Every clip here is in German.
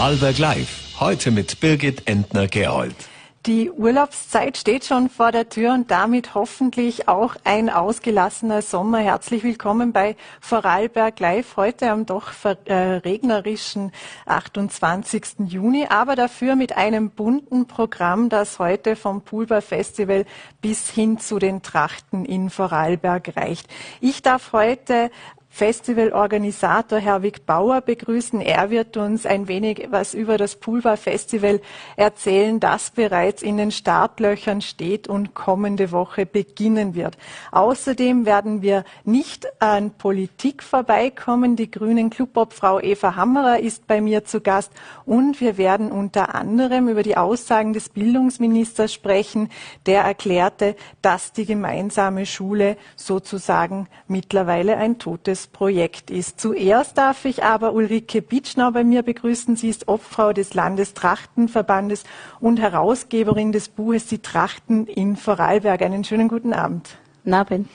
Vorarlberg Live. Heute mit Birgit Entner-Gerold. Die Urlaubszeit steht schon vor der Tür und damit hoffentlich auch ein ausgelassener Sommer. Herzlich willkommen bei Vorarlberg Live heute am doch äh, regnerischen 28. Juni, aber dafür mit einem bunten Programm, das heute vom Poolbar Festival bis hin zu den Trachten in Vorarlberg reicht. Ich darf heute Festivalorganisator Herwig Bauer begrüßen. Er wird uns ein wenig was über das Pulver Festival erzählen, das bereits in den Startlöchern steht und kommende Woche beginnen wird. Außerdem werden wir nicht an Politik vorbeikommen. Die Grünen Clubobfrau Eva Hammerer ist bei mir zu Gast und wir werden unter anderem über die Aussagen des Bildungsministers sprechen, der erklärte, dass die gemeinsame Schule sozusagen mittlerweile ein totes dieses Projekt ist. Zuerst darf ich aber Ulrike Bitschnau bei mir begrüßen. Sie ist Obfrau des Landestrachtenverbandes und Herausgeberin des Buches Die Trachten in Vorarlberg. Einen schönen guten Abend. Guten Abend.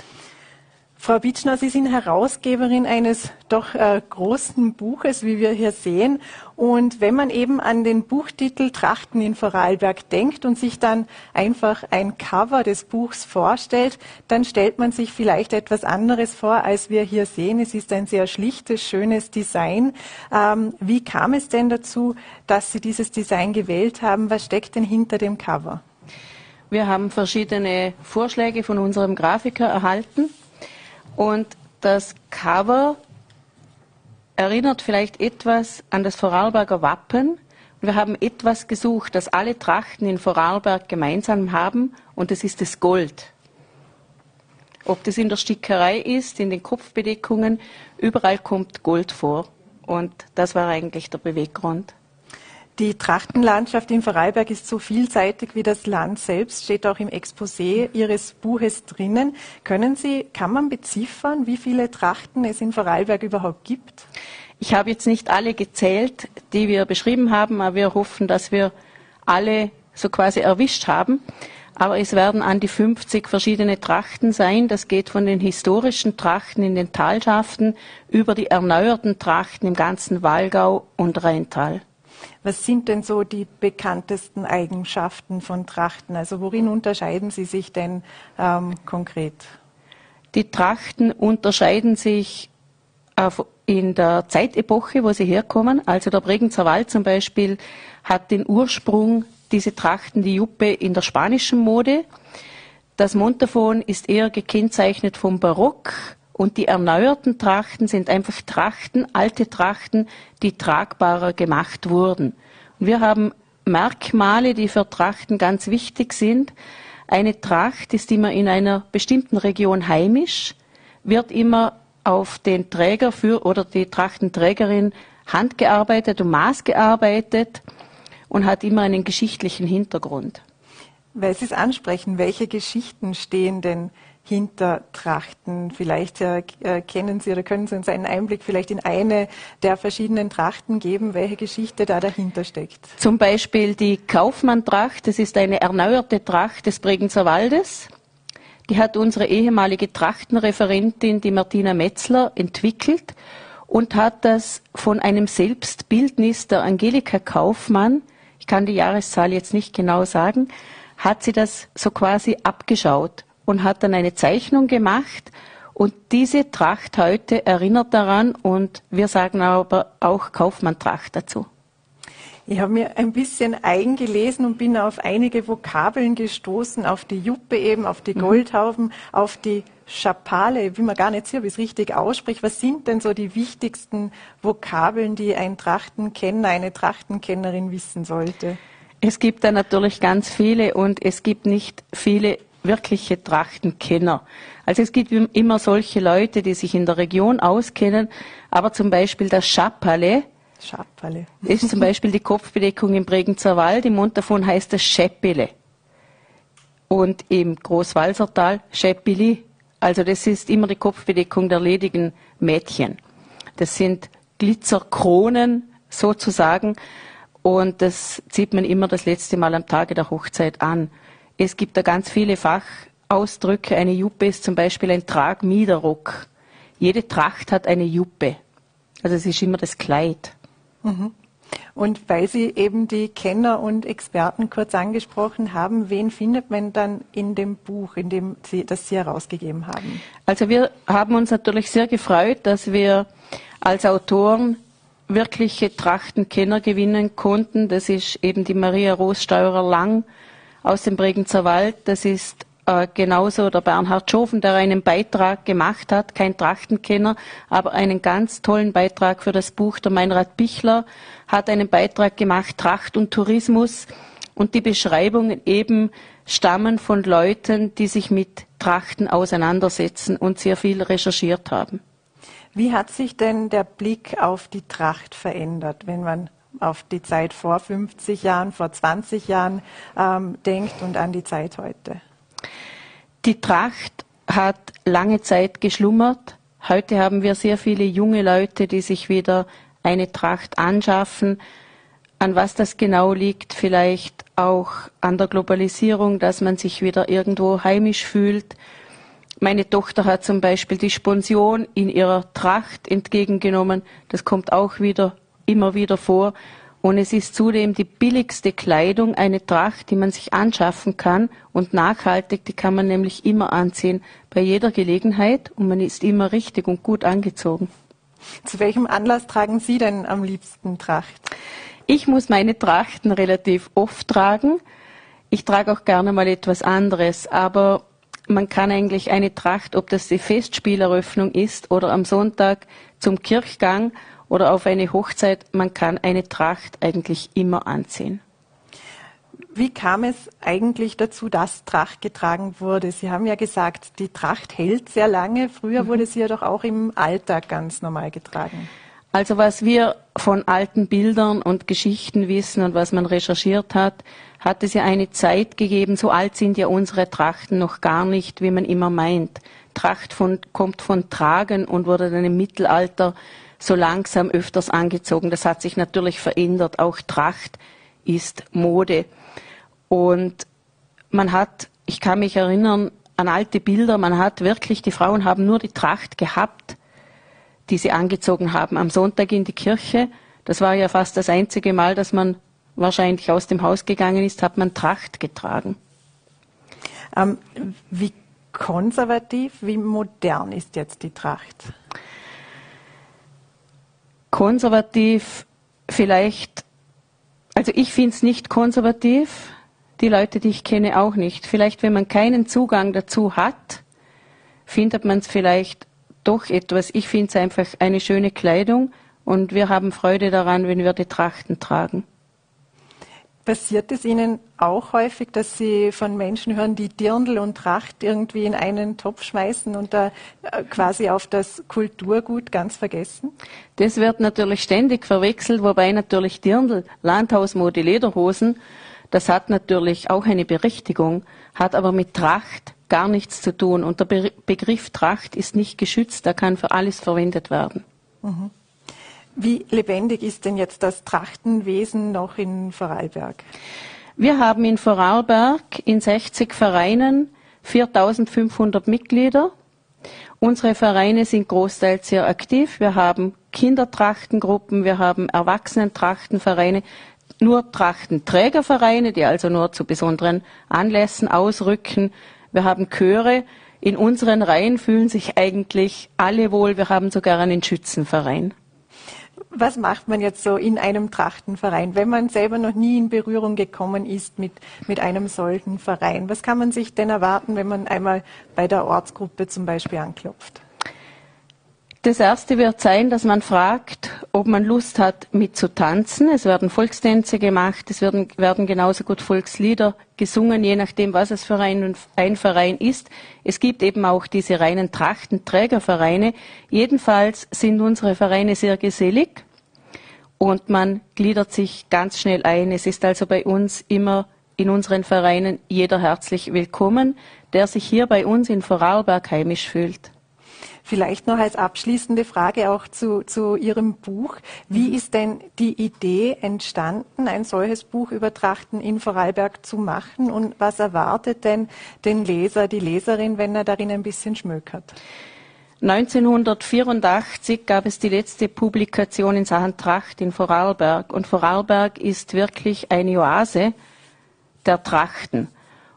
Frau Bitschner, Sie sind Herausgeberin eines doch äh, großen Buches, wie wir hier sehen. Und wenn man eben an den Buchtitel Trachten in Vorarlberg denkt und sich dann einfach ein Cover des Buchs vorstellt, dann stellt man sich vielleicht etwas anderes vor, als wir hier sehen. Es ist ein sehr schlichtes, schönes Design. Ähm, wie kam es denn dazu, dass Sie dieses Design gewählt haben? Was steckt denn hinter dem Cover? Wir haben verschiedene Vorschläge von unserem Grafiker erhalten und das Cover erinnert vielleicht etwas an das Vorarlberger Wappen. Wir haben etwas gesucht, das alle Trachten in Vorarlberg gemeinsam haben, und das ist das Gold. Ob das in der Stickerei ist, in den Kopfbedeckungen, überall kommt Gold vor. Und das war eigentlich der Beweggrund. Die Trachtenlandschaft in Vorarlberg ist so vielseitig wie das Land selbst, steht auch im Exposé Ihres Buches drinnen. Können Sie, kann man beziffern, wie viele Trachten es in Vorarlberg überhaupt gibt? Ich habe jetzt nicht alle gezählt, die wir beschrieben haben, aber wir hoffen, dass wir alle so quasi erwischt haben. Aber es werden an die 50 verschiedene Trachten sein. Das geht von den historischen Trachten in den Talschaften über die erneuerten Trachten im ganzen Walgau und Rheintal. Was sind denn so die bekanntesten Eigenschaften von Trachten? Also worin unterscheiden sie sich denn ähm, konkret? Die Trachten unterscheiden sich in der Zeitepoche, wo sie herkommen. Also der Bregenzer Wald zum Beispiel hat den Ursprung, diese Trachten, die Juppe, in der spanischen Mode. Das Montafon ist eher gekennzeichnet vom Barock und die erneuerten Trachten sind einfach Trachten, alte Trachten, die tragbarer gemacht wurden. Und wir haben Merkmale, die für Trachten ganz wichtig sind. Eine Tracht ist immer in einer bestimmten Region heimisch, wird immer auf den Träger für oder die Trachtenträgerin handgearbeitet und maßgearbeitet und hat immer einen geschichtlichen Hintergrund. Weil Sie es ansprechen, welche Geschichten stehen denn hinter Trachten? Vielleicht äh, kennen Sie oder können Sie uns einen Einblick vielleicht in eine der verschiedenen Trachten geben, welche Geschichte da dahinter steckt? Zum Beispiel die Kaufmann-Tracht. Das ist eine erneuerte Tracht des Bregenzer Waldes. Die hat unsere ehemalige Trachtenreferentin, die Martina Metzler, entwickelt und hat das von einem Selbstbildnis der Angelika Kaufmann, ich kann die Jahreszahl jetzt nicht genau sagen, hat sie das so quasi abgeschaut und hat dann eine Zeichnung gemacht. Und diese Tracht heute erinnert daran und wir sagen aber auch Kaufmann-Tracht dazu. Ich habe mir ein bisschen eingelesen und bin auf einige Vokabeln gestoßen, auf die Juppe eben, auf die. Goldhaufen, mhm. auf die Schapale, wie man gar nicht sieht, wie es richtig ausspricht. Was sind denn so die wichtigsten Vokabeln, die ein Trachtenkenner, eine Trachtenkennerin wissen sollte? Es gibt da natürlich ganz viele und es gibt nicht viele wirkliche Trachtenkenner. Also es gibt immer solche Leute, die sich in der Region auskennen, aber zum Beispiel das Schapperle, Schapperle. ist zum Beispiel die Kopfbedeckung im Bregenzer Wald, im Montafon heißt das Schäppele. Und im Großwalsertal Schäppili, also das ist immer die Kopfbedeckung der ledigen Mädchen. Das sind Glitzerkronen sozusagen und das zieht man immer das letzte Mal am Tage der Hochzeit an. Es gibt da ganz viele Fachausdrücke. Eine Juppe ist zum Beispiel ein Tragmiederrock. Jede Tracht hat eine Juppe. Also es ist immer das Kleid. Mhm. Und weil Sie eben die Kenner und Experten kurz angesprochen haben, wen findet man dann in dem Buch, in dem Sie, das Sie herausgegeben haben? Also wir haben uns natürlich sehr gefreut, dass wir als Autoren wirkliche Trachtenkenner gewinnen konnten. Das ist eben die Maria Rossteurer-Lang aus dem Bregenzer Wald. Das ist äh, genauso der Bernhard Schofen, der einen Beitrag gemacht hat, kein Trachtenkenner, aber einen ganz tollen Beitrag für das Buch. Der Meinrad Bichler hat einen Beitrag gemacht, Tracht und Tourismus. Und die Beschreibungen eben stammen von Leuten, die sich mit Trachten auseinandersetzen und sehr viel recherchiert haben. Wie hat sich denn der Blick auf die Tracht verändert, wenn man auf die Zeit vor 50 Jahren, vor 20 Jahren ähm, denkt und an die Zeit heute? Die Tracht hat lange Zeit geschlummert. Heute haben wir sehr viele junge Leute, die sich wieder eine Tracht anschaffen. An was das genau liegt, vielleicht auch an der Globalisierung, dass man sich wieder irgendwo heimisch fühlt. Meine Tochter hat zum Beispiel die Sponsion in ihrer Tracht entgegengenommen. Das kommt auch wieder immer wieder vor. Und es ist zudem die billigste Kleidung, eine Tracht, die man sich anschaffen kann und nachhaltig, die kann man nämlich immer anziehen, bei jeder Gelegenheit und man ist immer richtig und gut angezogen. Zu welchem Anlass tragen Sie denn am liebsten Tracht? Ich muss meine Trachten relativ oft tragen. Ich trage auch gerne mal etwas anderes, aber man kann eigentlich eine Tracht, ob das die Festspieleröffnung ist oder am Sonntag zum Kirchgang oder auf eine Hochzeit, man kann eine Tracht eigentlich immer anziehen. Wie kam es eigentlich dazu, dass Tracht getragen wurde? Sie haben ja gesagt, die Tracht hält sehr lange. Früher mhm. wurde sie ja doch auch im Alltag ganz normal getragen. Also was wir von alten Bildern und Geschichten wissen und was man recherchiert hat, hat es ja eine Zeit gegeben, so alt sind ja unsere Trachten noch gar nicht, wie man immer meint. Tracht von, kommt von Tragen und wurde dann im Mittelalter so langsam öfters angezogen. Das hat sich natürlich verändert. Auch Tracht ist Mode. Und man hat, ich kann mich erinnern an alte Bilder, man hat wirklich, die Frauen haben nur die Tracht gehabt, die sie angezogen haben am Sonntag in die Kirche. Das war ja fast das einzige Mal, dass man wahrscheinlich aus dem Haus gegangen ist, hat man Tracht getragen. Ähm, wie konservativ, wie modern ist jetzt die Tracht? Konservativ vielleicht, also ich finde es nicht konservativ, die Leute, die ich kenne, auch nicht. Vielleicht, wenn man keinen Zugang dazu hat, findet man es vielleicht doch etwas. Ich finde es einfach eine schöne Kleidung und wir haben Freude daran, wenn wir die Trachten tragen. Passiert es Ihnen auch häufig, dass Sie von Menschen hören, die Dirndl und Tracht irgendwie in einen Topf schmeißen und da äh, quasi auf das Kulturgut ganz vergessen? Das wird natürlich ständig verwechselt, wobei natürlich Dirndl, Landhausmode, Lederhosen, das hat natürlich auch eine Berechtigung, hat aber mit Tracht gar nichts zu tun. Und der Be Begriff Tracht ist nicht geschützt, der kann für alles verwendet werden. Mhm. Wie lebendig ist denn jetzt das Trachtenwesen noch in Vorarlberg? Wir haben in Vorarlberg in 60 Vereinen 4500 Mitglieder. Unsere Vereine sind großteils sehr aktiv. Wir haben Kindertrachtengruppen, wir haben Erwachsenentrachtenvereine, nur Trachtenträgervereine, die also nur zu besonderen Anlässen ausrücken. Wir haben Chöre. In unseren Reihen fühlen sich eigentlich alle wohl. Wir haben sogar einen Schützenverein. Was macht man jetzt so in einem Trachtenverein, wenn man selber noch nie in Berührung gekommen ist mit, mit einem solchen Verein? Was kann man sich denn erwarten, wenn man einmal bei der Ortsgruppe zum Beispiel anklopft? Das erste wird sein, dass man fragt, ob man Lust hat, mitzutanzen. Es werden Volkstänze gemacht, es werden, werden genauso gut Volkslieder gesungen, je nachdem, was es für ein, ein Verein ist. Es gibt eben auch diese reinen Trachtenträgervereine. Jedenfalls sind unsere Vereine sehr gesellig und man gliedert sich ganz schnell ein. Es ist also bei uns immer in unseren Vereinen jeder herzlich willkommen, der sich hier bei uns in Vorarlberg heimisch fühlt. Vielleicht noch als abschließende Frage auch zu, zu Ihrem Buch. Wie mhm. ist denn die Idee entstanden, ein solches Buch über Trachten in Vorarlberg zu machen? Und was erwartet denn den Leser, die Leserin, wenn er darin ein bisschen schmökert? 1984 gab es die letzte Publikation in Sachen Tracht in Vorarlberg. Und Vorarlberg ist wirklich eine Oase der Trachten.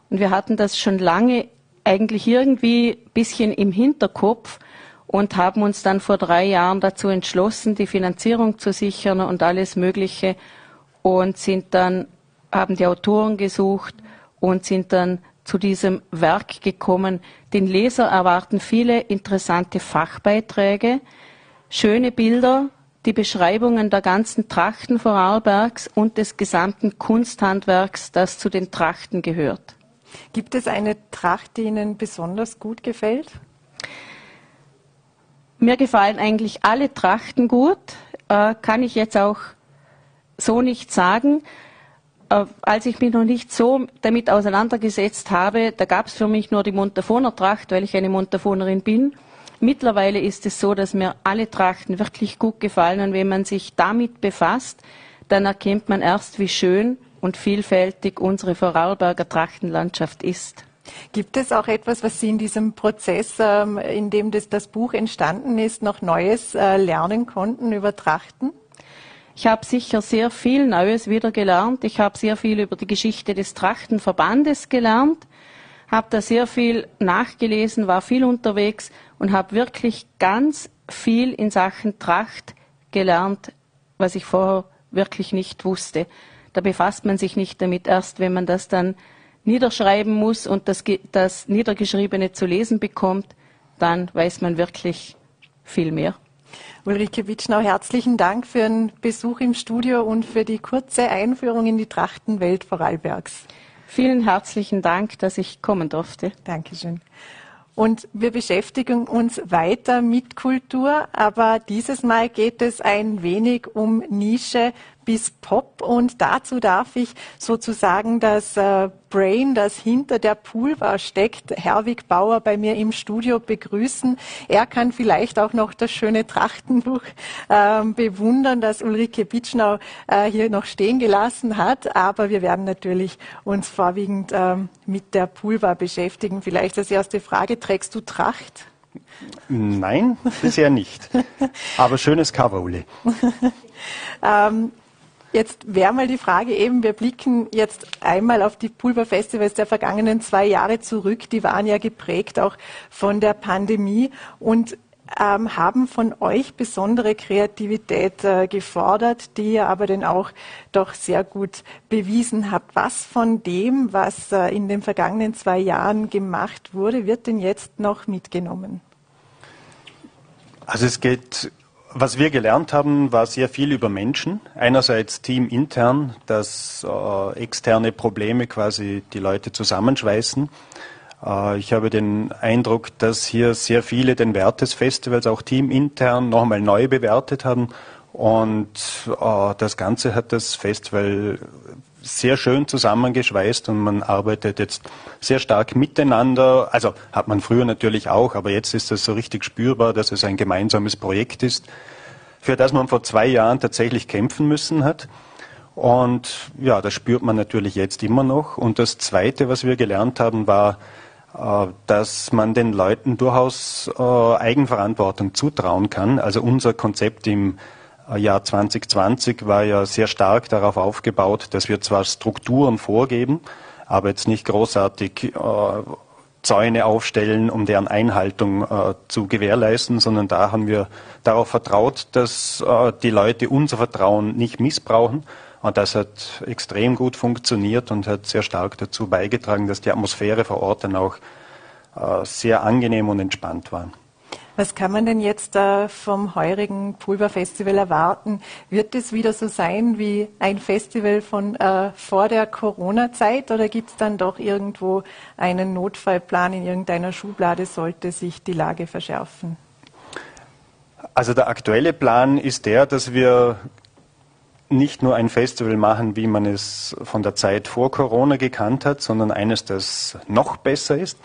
Und wir hatten das schon lange eigentlich irgendwie ein bisschen im Hinterkopf und haben uns dann vor drei Jahren dazu entschlossen, die Finanzierung zu sichern und alles Mögliche und sind dann, haben die Autoren gesucht und sind dann zu diesem Werk gekommen. Den Leser erwarten viele interessante Fachbeiträge, schöne Bilder, die Beschreibungen der ganzen Trachten Vorarlbergs und des gesamten Kunsthandwerks, das zu den Trachten gehört. Gibt es eine Tracht, die Ihnen besonders gut gefällt? Mir gefallen eigentlich alle Trachten gut, äh, kann ich jetzt auch so nicht sagen. Äh, als ich mich noch nicht so damit auseinandergesetzt habe, da gab es für mich nur die Montafoner Tracht, weil ich eine Montafonerin bin. Mittlerweile ist es so, dass mir alle Trachten wirklich gut gefallen und wenn man sich damit befasst, dann erkennt man erst, wie schön und vielfältig unsere Vorarlberger Trachtenlandschaft ist. Gibt es auch etwas, was Sie in diesem Prozess, ähm, in dem das, das Buch entstanden ist, noch Neues äh, lernen konnten über Trachten? Ich habe sicher sehr viel Neues wieder gelernt. Ich habe sehr viel über die Geschichte des Trachtenverbandes gelernt, habe da sehr viel nachgelesen, war viel unterwegs und habe wirklich ganz viel in Sachen Tracht gelernt, was ich vorher wirklich nicht wusste. Da befasst man sich nicht damit. Erst wenn man das dann niederschreiben muss und das, das Niedergeschriebene zu lesen bekommt, dann weiß man wirklich viel mehr. Ulrike Witschnau, herzlichen Dank für den Besuch im Studio und für die kurze Einführung in die Trachtenwelt Vorarlbergs. Vielen herzlichen Dank, dass ich kommen durfte. Dankeschön. Und wir beschäftigen uns weiter mit Kultur, aber dieses Mal geht es ein wenig um Nische bis Pop und dazu darf ich sozusagen das äh, Brain, das hinter der Poolbar steckt, Herwig Bauer bei mir im Studio begrüßen. Er kann vielleicht auch noch das schöne Trachtenbuch äh, bewundern, das Ulrike Bitschnau äh, hier noch stehen gelassen hat. Aber wir werden natürlich uns vorwiegend äh, mit der Poolbar beschäftigen. Vielleicht als erste Frage, trägst du Tracht? Nein, bisher nicht. Aber schönes Cover, Uli. ähm, Jetzt wäre mal die Frage eben, wir blicken jetzt einmal auf die Pulverfestivals der vergangenen zwei Jahre zurück. Die waren ja geprägt auch von der Pandemie und ähm, haben von euch besondere Kreativität äh, gefordert, die ihr aber dann auch doch sehr gut bewiesen habt. Was von dem, was äh, in den vergangenen zwei Jahren gemacht wurde, wird denn jetzt noch mitgenommen? Also es geht was wir gelernt haben, war sehr viel über Menschen. Einerseits teamintern, dass äh, externe Probleme quasi die Leute zusammenschweißen. Äh, ich habe den Eindruck, dass hier sehr viele den Wert des Festivals auch teamintern nochmal neu bewertet haben. Und äh, das Ganze hat das Festival sehr schön zusammengeschweißt und man arbeitet jetzt sehr stark miteinander. Also hat man früher natürlich auch, aber jetzt ist es so richtig spürbar, dass es ein gemeinsames Projekt ist, für das man vor zwei Jahren tatsächlich kämpfen müssen hat. Und ja, das spürt man natürlich jetzt immer noch. Und das Zweite, was wir gelernt haben, war, äh, dass man den Leuten durchaus äh, Eigenverantwortung zutrauen kann. Also unser Konzept im Jahr 2020 war ja sehr stark darauf aufgebaut, dass wir zwar Strukturen vorgeben, aber jetzt nicht großartig äh, Zäune aufstellen, um deren Einhaltung äh, zu gewährleisten, sondern da haben wir darauf vertraut, dass äh, die Leute unser Vertrauen nicht missbrauchen. Und das hat extrem gut funktioniert und hat sehr stark dazu beigetragen, dass die Atmosphäre vor Ort dann auch äh, sehr angenehm und entspannt war. Was kann man denn jetzt vom heurigen Pulverfestival erwarten? Wird es wieder so sein wie ein Festival von äh, vor der Corona-Zeit oder gibt es dann doch irgendwo einen Notfallplan in irgendeiner Schublade, sollte sich die Lage verschärfen? Also der aktuelle Plan ist der, dass wir nicht nur ein Festival machen, wie man es von der Zeit vor Corona gekannt hat, sondern eines, das noch besser ist.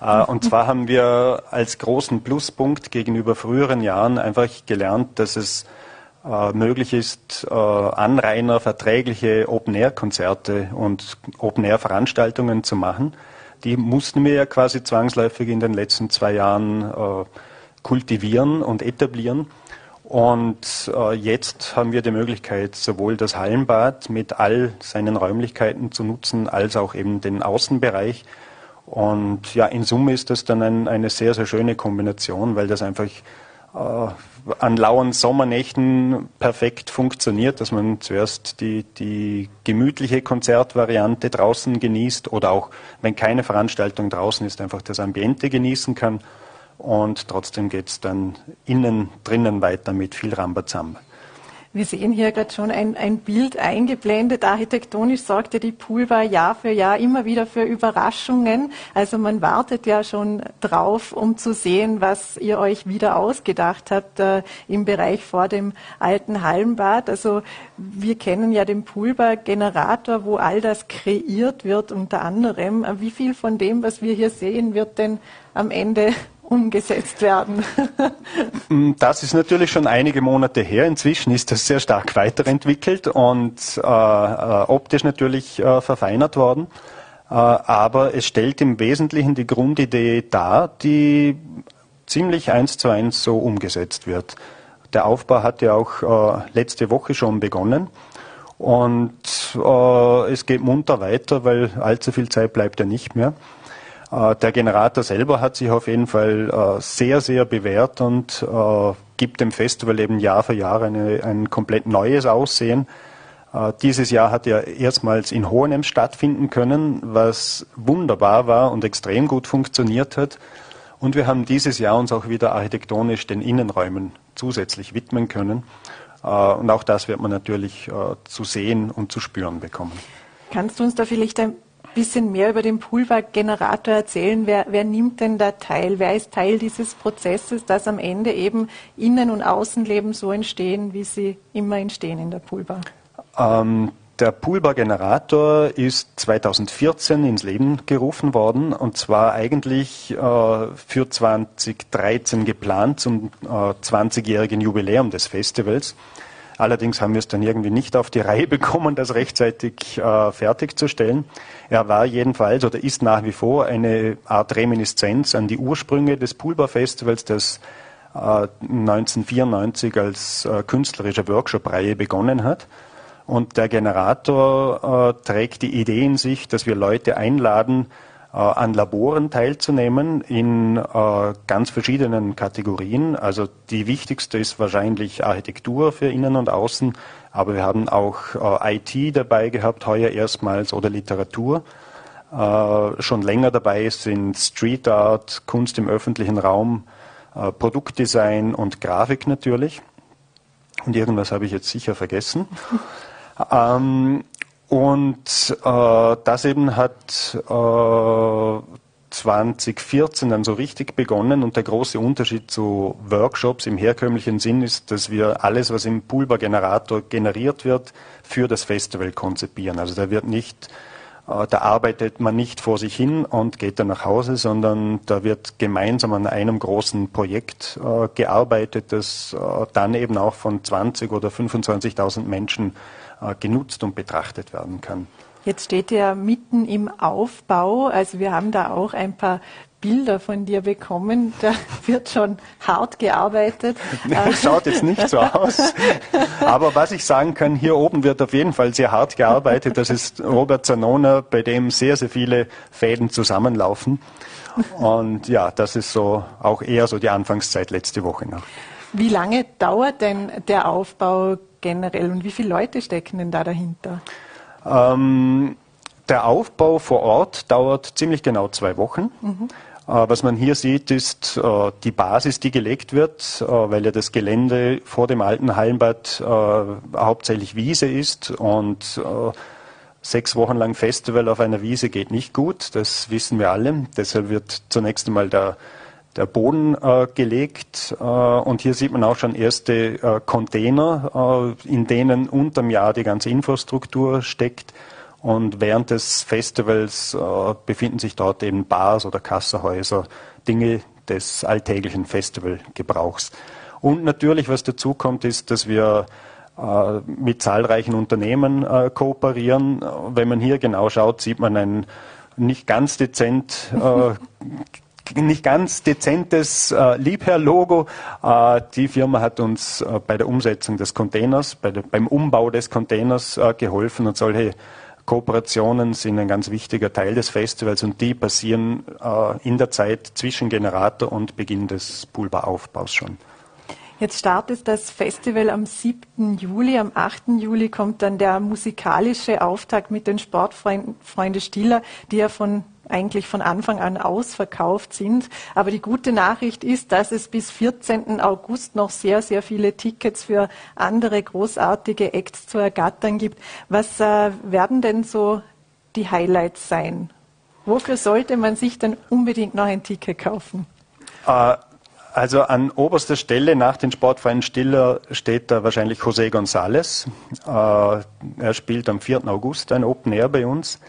Äh, und zwar haben wir als großen Pluspunkt gegenüber früheren Jahren einfach gelernt, dass es äh, möglich ist, äh, Anrainer verträgliche Open-Air-Konzerte und Open-Air-Veranstaltungen zu machen. Die mussten wir ja quasi zwangsläufig in den letzten zwei Jahren kultivieren und etablieren. Und äh, jetzt haben wir die Möglichkeit, sowohl das Hallenbad mit all seinen Räumlichkeiten zu nutzen, als auch eben den Außenbereich. Und ja, in Summe ist das dann ein, eine sehr, sehr schöne Kombination, weil das einfach äh, an lauen Sommernächten perfekt funktioniert, dass man zuerst die, die gemütliche Konzertvariante draußen genießt oder auch, wenn keine Veranstaltung draußen ist, einfach das Ambiente genießen kann und trotzdem geht es dann innen, drinnen weiter mit viel Rambazamba. Wir sehen hier gerade schon ein, ein, Bild eingeblendet. Architektonisch sorgt ja die Poolbar Jahr für Jahr immer wieder für Überraschungen. Also man wartet ja schon drauf, um zu sehen, was ihr euch wieder ausgedacht habt äh, im Bereich vor dem alten Hallenbad. Also wir kennen ja den Poolbar Generator, wo all das kreiert wird unter anderem. Wie viel von dem, was wir hier sehen, wird denn am Ende umgesetzt werden? Mm, das ist natürlich schon einige Monate her. Inzwischen ist das sehr stark weiterentwickelt und äh, äh, optisch natürlich äh, verfeinert worden. Äh, aber es stellt im Wesentlichen die Grundidee dar, die ziemlich eins zu eins so umgesetzt wird. Der Aufbau hat ja auch äh, letzte Woche schon begonnen. Und äh, es geht munter weiter, weil allzu viel Zeit bleibt ja nicht mehr. Äh, der Generator selber hat sich auf jeden Fall äh, sehr, sehr bewährt und äh, gibt dem Festival eben Jahr für Jahr eine, ein komplett neues Aussehen. Dieses Jahr hat er erstmals in Hohenem stattfinden können, was wunderbar war und extrem gut funktioniert hat. Und wir haben dieses Jahr uns auch wieder architektonisch den Innenräumen zusätzlich widmen können. Und auch das wird man natürlich zu sehen und zu spüren bekommen. Kannst du uns da vielleicht ein bisschen mehr über den Poolbar-Generator erzählen? Wer, wer, nimmt denn da teil? Wer ist Teil dieses Prozesses, dass am Ende eben Innen- und Außenleben so entstehen, wie sie immer entstehen in der Poolbar? Ähm, der Poolbar-Generator ist 2014 ins Leben gerufen worden und zwar eigentlich äh, für 2013 geplant zum äh, 20-jährigen Jubiläum des Festivals. Allerdings haben wir es dann irgendwie nicht auf die Reihe bekommen, das rechtzeitig äh, fertigzustellen. Er war jedenfalls oder ist nach wie vor eine Art Reminiszenz an die Ursprünge des Poolbar-Festivals, das äh, 1994 als äh, künstlerische Workshop-Reihe begonnen hat. Und der Generator äh, trägt die Idee in sich, dass wir Leute einladen, äh, an Laboren teilzunehmen in äh, ganz verschiedenen Kategorien. Also die wichtigste ist wahrscheinlich Architektur für Innen und Außen, aber wir haben auch äh, IT dabei gehabt, heuer erstmals oder Literatur. schon länger dabei sind Street Art, Kunst im öffentlichen Raum, Produktdesign und Grafik natürlich. Und irgendwas habe ich jetzt sicher vergessen. Ähm, und äh, das eben hat äh, 2014 dann so richtig begonnen und der große Unterschied zu Workshops im herkömmlichen Sinn ist, dass wir alles, was im Pulver-Generator generiert wird, für das Festival konzipieren. Also da wird nicht, äh, da arbeitet man nicht vor sich hin und geht dann nach Hause, sondern da wird gemeinsam an einem großen Projekt äh, gearbeitet, das äh, dann eben auch von 20 oder 25.000 Menschen genutzt und betrachtet werden kann. Jetzt steht er mitten im Aufbau. Also wir haben da auch ein paar Bilder von dir bekommen. Da wird schon hart gearbeitet. Das schaut jetzt nicht so aus. Aber was ich sagen kann, hier oben wird auf jeden Fall sehr hart gearbeitet. Das ist Robert Zanona, bei dem sehr, sehr viele Fäden zusammenlaufen. Und ja, das ist so auch eher so die Anfangszeit letzte Woche noch. Wie lange dauert denn der Aufbau generell und wie viele Leute stecken denn da dahinter? Ähm, der Aufbau vor Ort dauert ziemlich genau zwei Wochen. Mhm. Äh, was man hier sieht, ist äh, die Basis, die gelegt wird, äh, weil ja das Gelände vor dem alten Hallenbad hauptsächlich Wiese ist und sechs Wochen lang Festival auf einer Wiese geht nicht gut, das wissen wir alle. Deshalb wird zunächst einmal der der Boden äh, gelegt äh, und hier sieht man auch schon erste äh, Container, äh, in denen unterm Jahr die ganze Infrastruktur steckt und während des Festivals äh, befinden sich dort eben Bars oder Kassahäuser, Dinge des alltäglichen Festivalgebrauchs. Und natürlich, was dazu kommt, ist, dass wir äh, mit zahlreichen Unternehmen kooperieren. Wenn man hier genau schaut, sieht man ein nicht ganz dezent nicht ganz dezentes äh, Liebherr-Logo. Äh, die Firma hat uns äh, bei der Umsetzung des Containers, bei der, beim Umbau des Containers äh, geholfen und solche Kooperationen sind ein ganz wichtiger Teil des Festivals und die passieren äh, in der Zeit zwischen Generator und Beginn des Poolbaraufbaus schon. Jetzt startet das Festival am 7. Juli. Am 8. Juli kommt dann der musikalische Auftakt mit den Sportfreunde Stiller, die ja von eigentlich von Anfang an ausverkauft sind. Aber die gute Nachricht ist, dass es bis 14. August noch sehr, sehr viele Tickets für andere großartige Acts zu ergattern gibt. Was äh, werden denn so die Highlights sein? Wofür sollte man sich denn unbedingt noch ein Ticket kaufen? Äh, also an oberster Stelle nach den Sportvereinen Stiller steht da wahrscheinlich José González. Äh, er spielt am 4. August ein Open Air bei uns,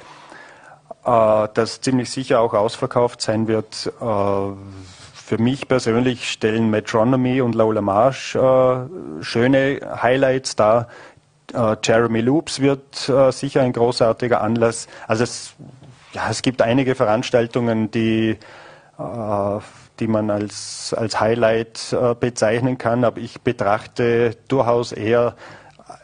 äh, das ziemlich sicher auch ausverkauft sein wird. Äh, für mich persönlich stellen Metronomy und Lola Marsh schöne Highlights dar. Jeremy Loops wird sicher ein großartiger Anlass. Also es, ja, es gibt einige Veranstaltungen, die die man als, als Highlight äh, bezeichnen kann, aber ich betrachte durchaus eher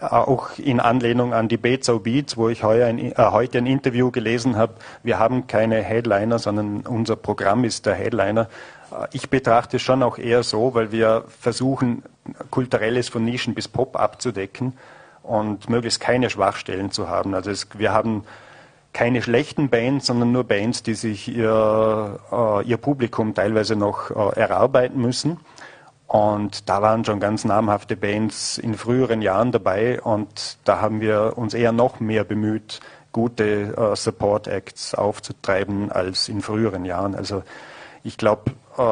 äh, auch in Anlehnung an die Bezau Beats, wo ich ein, äh, heute ein Interview gelesen habe, wir haben keine Headliner, sondern unser Programm ist der Headliner. Äh, ich betrachte es schon auch eher so, weil wir versuchen, kulturelles von Nischen bis Pop abzudecken und möglichst keine Schwachstellen zu haben. Also es, wir haben keine schlechten Bands, sondern nur Bands, die sich ihr, äh, ihr Publikum teilweise noch äh, erarbeiten müssen. Und da waren schon ganz namhafte Bands in früheren Jahren dabei und da haben wir uns eher noch mehr bemüht, gute äh, Support Acts aufzutreiben als in früheren Jahren. Also ich glaube, äh,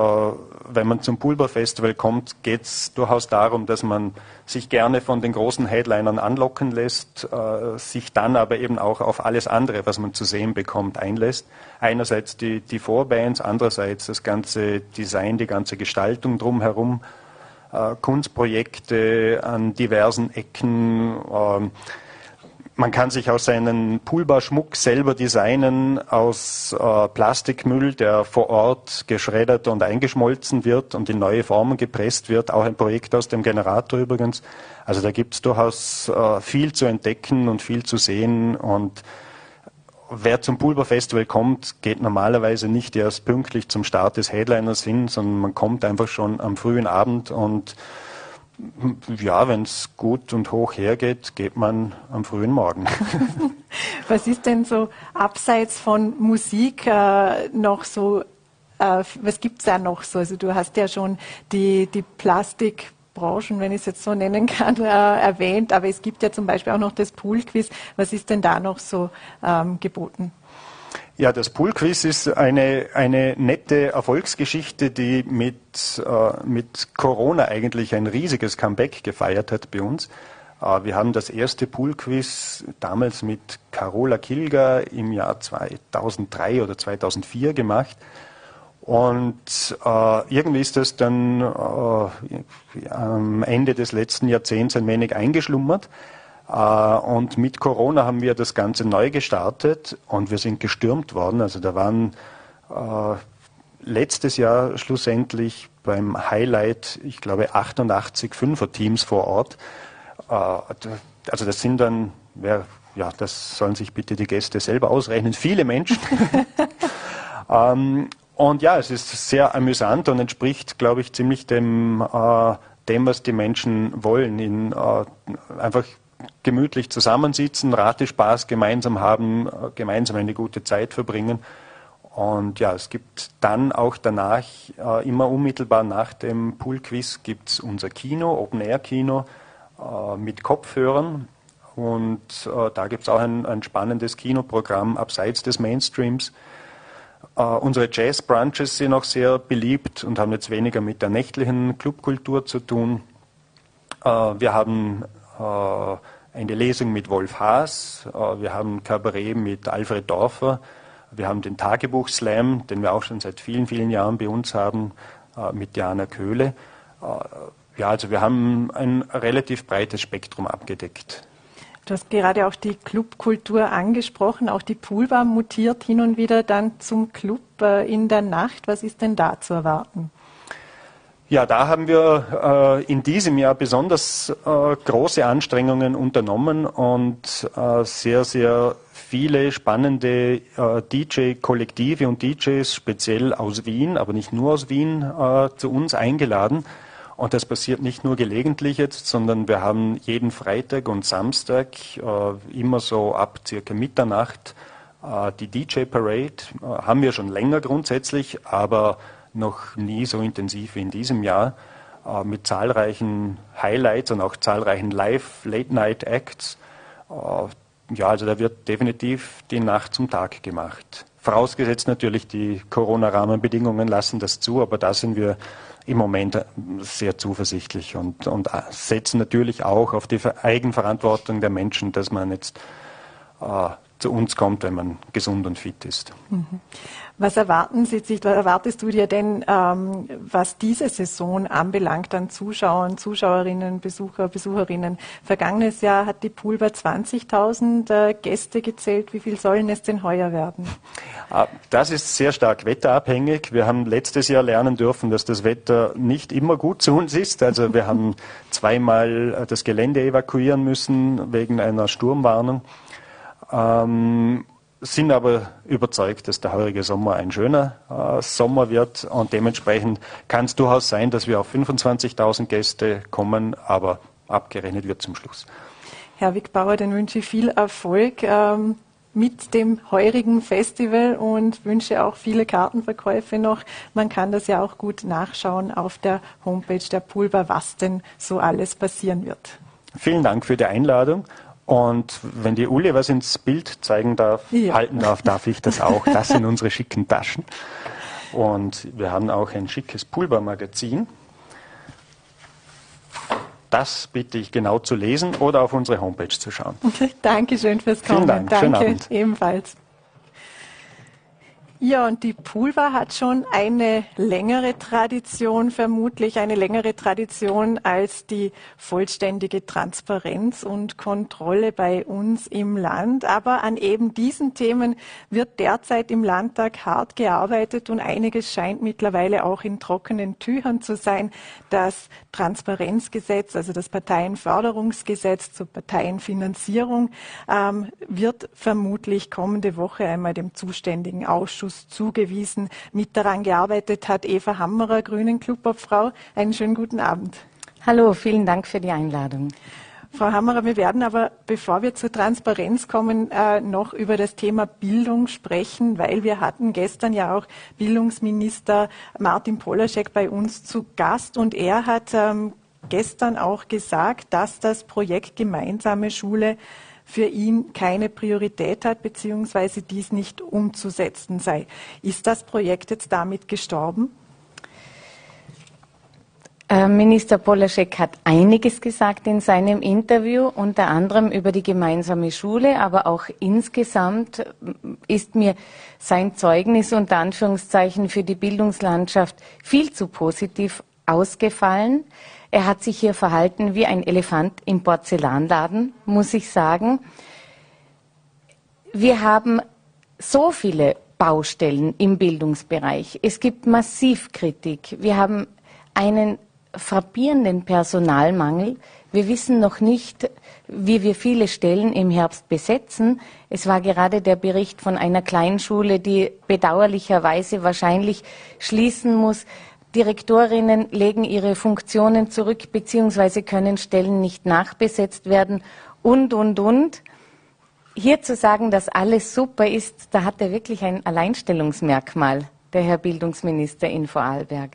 wenn man zum Pulver Festival kommt, geht es durchaus darum, dass man sich gerne von den großen Headlinern anlocken lässt, äh, sich dann aber eben auch auf alles andere, was man zu sehen bekommt, einlässt. Einerseits die, die Vorbands, andererseits das ganze Design, die ganze Gestaltung drumherum, äh, Kunstprojekte an diversen Ecken. Man kann sich aus seinen Poolbar-Schmuck selber designen aus äh, Plastikmüll, der vor Ort geschreddert und eingeschmolzen wird und in neue Formen gepresst wird. Auch ein Projekt aus dem Generator übrigens. Also da gibt es durchaus äh, viel zu entdecken und viel zu sehen. Und wer zum Pulver Festival kommt, geht normalerweise nicht erst pünktlich zum Start des Headliners hin, sondern man kommt einfach schon am frühen Abend und ja, wenn es gut und hoch hergeht, geht man am frühen Morgen. was ist denn so abseits von Musik äh, noch so, äh, was gibt es da noch so? Also du hast ja schon die, die Plastikbranchen, wenn ich es jetzt so nennen kann, äh, erwähnt, aber es gibt ja zum Beispiel auch noch das Poolquiz. Was ist denn da noch so ähm, geboten? Ja, das Poolquiz ist eine, eine nette Erfolgsgeschichte, die mit, äh, mit Corona eigentlich ein riesiges Comeback gefeiert hat bei uns. Äh, wir haben das erste Poolquiz damals mit Carola Kilger im Jahr 2003 oder 2004 gemacht. Und äh, irgendwie ist das dann äh, am Ende des letzten Jahrzehnts ein wenig eingeschlummert. Äh, und mit Corona haben wir das Ganze neu gestartet und wir sind gestürmt worden. Also da waren äh, letztes Jahr schlussendlich beim Highlight, ich glaube, 88 Fünfer-Teams vor Ort. Äh, also das sind dann, ja, das sollen sich bitte die Gäste selber ausrechnen, viele Menschen. ähm, und ja, es ist sehr amüsant und entspricht, glaube ich, ziemlich dem, äh, dem was die Menschen wollen. In, einfach gemütlich zusammensitzen, Ratespaß gemeinsam haben, äh, gemeinsam eine gute Zeit verbringen. Und ja, es gibt dann auch danach, äh, immer unmittelbar nach dem Poolquiz, gibt es unser Kino, Open-Air-Kino äh, mit Kopfhörern. Und da gibt es auch ein, ein, spannendes Kinoprogramm abseits des Mainstreams. unsere Jazz-Brunches sind auch sehr beliebt und haben jetzt weniger mit der nächtlichen Clubkultur zu tun. wir haben eine Lesung mit Wolf Haas, äh, wir haben ein Kabarett mit Alfred Dorfer, wir haben den Tagebuch-Slam, den wir auch schon seit vielen, vielen Jahren bei uns haben, äh, mit Diana Köhle. Äh, ja, also wir haben ein relativ breites Spektrum abgedeckt. Du hast gerade auch die Clubkultur angesprochen. Auch die Poolbar mutiert hin und wieder dann zum Club äh, in der Nacht. Was ist denn da zu erwarten? Ja, da haben wir äh, in diesem Jahr besonders äh, große Anstrengungen unternommen und äh, sehr, sehr viele spannende äh, DJ-Kollektive und DJs, speziell aus Wien, aber nicht nur aus Wien, äh, zu uns eingeladen. Und das passiert nicht nur gelegentlich jetzt, sondern wir haben jeden Freitag und Samstag äh, immer so ab circa Mitternacht die DJ Parade. Äh, haben wir schon länger grundsätzlich, aber noch nie so intensiv wie in diesem Jahr äh, mit zahlreichen Highlights und auch zahlreichen Live-Late-Night-Acts. Äh, ja, also da wird definitiv die Nacht zum Tag gemacht. Vorausgesetzt natürlich, die Corona-Rahmenbedingungen lassen das zu, aber da sind wir im Moment sehr zuversichtlich und, und setzen natürlich auch auf die Eigenverantwortung der Menschen, dass man jetzt äh, zu uns kommt, wenn man gesund und fit ist. Mhm. Was erwarten Sie sich, was erwartest du dir denn, ähm, was diese Saison anbelangt an Zuschauern, Zuschauerinnen, Besucher, Besucherinnen? Vergangenes Jahr hat die bei 20.000 äh, Gäste gezählt. Wie viel sollen es denn heuer werden? Ah, das ist sehr stark wetterabhängig. Wir haben letztes Jahr lernen dürfen, dass das Wetter nicht immer gut zu uns ist. Also wir haben zweimal äh, das Gelände evakuieren müssen wegen einer Sturmwarnung. Ähm, sind aber überzeugt, dass der heurige Sommer ein schöner äh, Sommer wird und dementsprechend kann es durchaus sein, dass wir auf 25.000 Gäste kommen, aber abgerechnet wird zum Schluss. Herr Wickbauer, dann wünsche ich viel Erfolg ähm, mit dem heurigen Festival und wünsche auch viele Kartenverkäufe noch. Man kann das ja auch gut nachschauen auf der Homepage der Pulver, was denn so alles passieren wird. Vielen Dank für die Einladung und wenn die Uli was ins Bild zeigen darf, ja. halten darf, darf ich das auch. Das sind unsere schicken Taschen. Und wir haben auch ein schickes Pulvermagazin. Das bitte ich genau zu lesen oder auf unsere Homepage zu schauen. Dankeschön fürs Kommen. Vielen Dank. Danke, Schönen Abend. ebenfalls. Ja, und die Pulver hat schon eine längere Tradition, vermutlich eine längere Tradition als die vollständige Transparenz und Kontrolle bei uns im Land. Aber an eben diesen Themen wird derzeit im Landtag hart gearbeitet und einiges scheint mittlerweile auch in trockenen Tüchern zu sein. Das Transparenzgesetz, also das Parteienförderungsgesetz zur Parteienfinanzierung, ähm, wird vermutlich kommende Woche einmal dem zuständigen Ausschuss Ausschuss zugewiesen. Mit daran gearbeitet hat Eva Hammerer, Grünen Clubobfrau. Einen schönen guten Abend. Hallo, vielen Dank für die Einladung. Frau Hammerer, wir werden aber, bevor wir zur Transparenz kommen, äh, noch über das Thema Bildung sprechen, weil wir hatten gestern ja auch Bildungsminister Martin Polaschek bei uns zu Gast und er hat ähm, gestern auch gesagt, dass das Projekt Gemeinsame Schule für ihn keine Priorität hat, beziehungsweise dies nicht umzusetzen sei. Ist das Projekt jetzt damit gestorben? Äh, Minister Polaschek hat einiges gesagt in seinem Interview, unter anderem über die gemeinsame Schule, aber auch insgesamt ist mir sein Zeugnis unter Anführungszeichen für die Bildungslandschaft viel zu positiv ausgefallen. Er hat sich hier verhalten wie ein Elefant im Porzellanladen, muss ich sagen. Wir haben so viele Baustellen im Bildungsbereich. Es gibt Massivkritik. Wir haben einen frappierenden Personalmangel. Wir wissen noch nicht, wie wir viele Stellen im Herbst besetzen. Es war gerade der Bericht von einer Kleinschule, die bedauerlicherweise wahrscheinlich schließen muss, Direktorinnen legen ihre Funktionen zurück bzw. können Stellen nicht nachbesetzt werden und, und, und. Hier zu sagen, dass alles super ist, da hat er wirklich ein Alleinstellungsmerkmal, der Herr Bildungsminister in Vorarlberg.